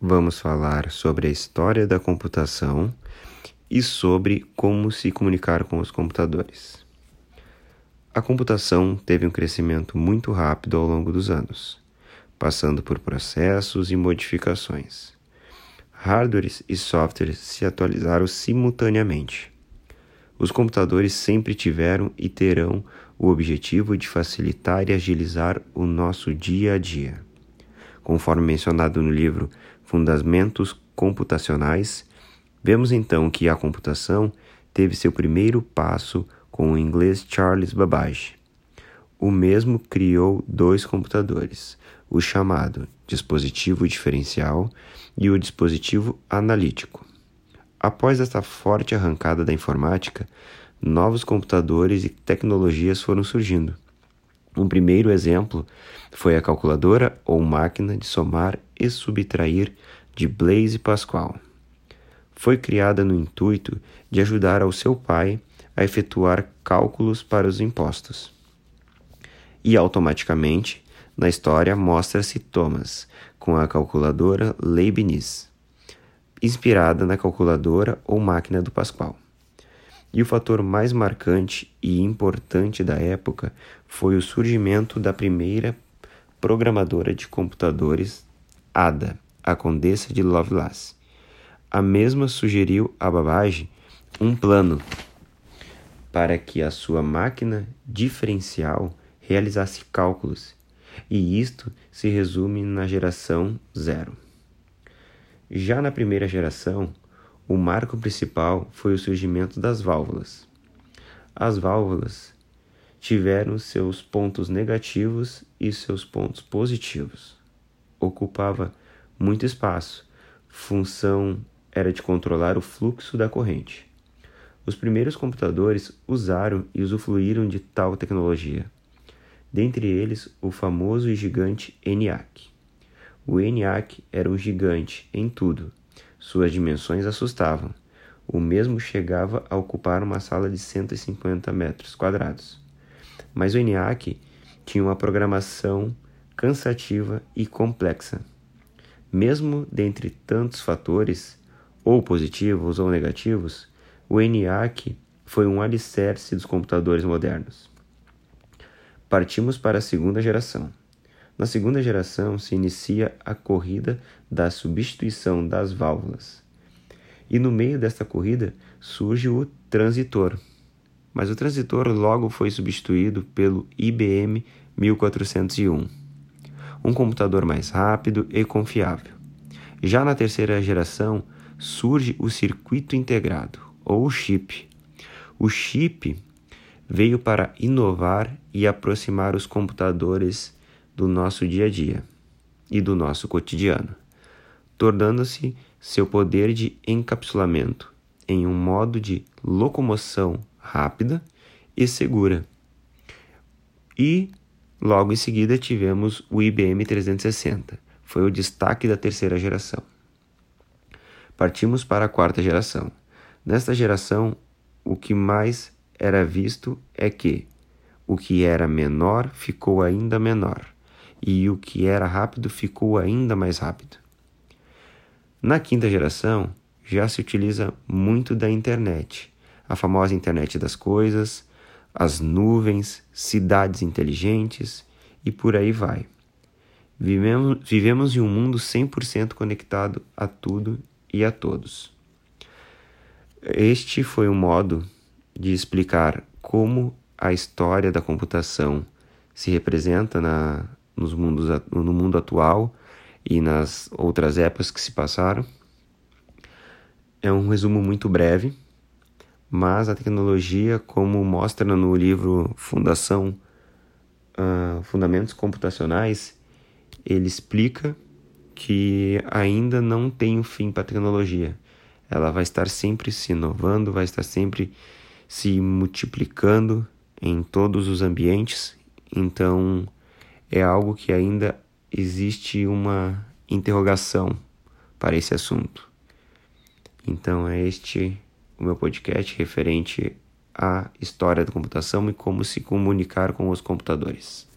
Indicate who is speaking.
Speaker 1: vamos falar sobre a história da computação e sobre como se comunicar com os computadores. A computação teve um crescimento muito rápido ao longo dos anos, passando por processos e modificações. Hardwares e softwares se atualizaram simultaneamente. Os computadores sempre tiveram e terão o objetivo de facilitar e agilizar o nosso dia a dia. Conforme mencionado no livro Fundamentos Computacionais, vemos então que a computação teve seu primeiro passo com o inglês Charles Babbage. O mesmo criou dois computadores, o chamado dispositivo diferencial e o dispositivo analítico. Após esta forte arrancada da informática, novos computadores e tecnologias foram surgindo. Um primeiro exemplo foi a calculadora ou máquina de somar e subtrair de Blaise Pascal. Foi criada no intuito de ajudar ao seu pai a efetuar cálculos para os impostos. E automaticamente, na história, mostra-se Thomas com a calculadora Leibniz, inspirada na calculadora ou máquina do Pascal. E o fator mais marcante e importante da época foi o surgimento da primeira programadora de computadores, Ada, a Condessa de Lovelace. A mesma sugeriu a Babbage um plano para que a sua máquina diferencial realizasse cálculos, e isto se resume na geração zero. Já na primeira geração, o marco principal foi o surgimento das válvulas. As válvulas tiveram seus pontos negativos e seus pontos positivos. Ocupava muito espaço, função era de controlar o fluxo da corrente. Os primeiros computadores usaram e usufruíram de tal tecnologia. Dentre eles, o famoso e gigante ENIAC. O ENIAC era um gigante em tudo, suas dimensões assustavam. O mesmo chegava a ocupar uma sala de 150 metros quadrados. Mas o ENIAC tinha uma programação cansativa e complexa. Mesmo dentre tantos fatores, ou positivos ou negativos, o ENIAC foi um alicerce dos computadores modernos. Partimos para a segunda geração. Na segunda geração se inicia a corrida da substituição das válvulas. E no meio desta corrida surge o transitor. Mas o transitor logo foi substituído pelo IBM 1401, um computador mais rápido e confiável. Já na terceira geração surge o circuito integrado, ou chip. O chip veio para inovar e aproximar os computadores do nosso dia a dia e do nosso cotidiano, tornando-se seu poder de encapsulamento em um modo de locomoção rápida e segura. E logo em seguida tivemos o IBM 360, foi o destaque da terceira geração. Partimos para a quarta geração. Nesta geração, o que mais era visto é que o que era menor ficou ainda menor e o que era rápido ficou ainda mais rápido. Na quinta geração, já se utiliza muito da internet, a famosa internet das coisas, as nuvens, cidades inteligentes e por aí vai. Vivemos, vivemos em um mundo 100% conectado a tudo e a todos. Este foi um modo de explicar como a história da computação se representa na, nos mundos, no mundo atual e nas outras épocas que se passaram. É um resumo muito breve, mas a tecnologia, como mostra no livro Fundação uh, Fundamentos Computacionais, ele explica que ainda não tem um fim para a tecnologia. Ela vai estar sempre se inovando, vai estar sempre se multiplicando em todos os ambientes. Então, é algo que ainda existe uma interrogação para esse assunto. Então é este o meu podcast referente à história da computação e como se comunicar com os computadores.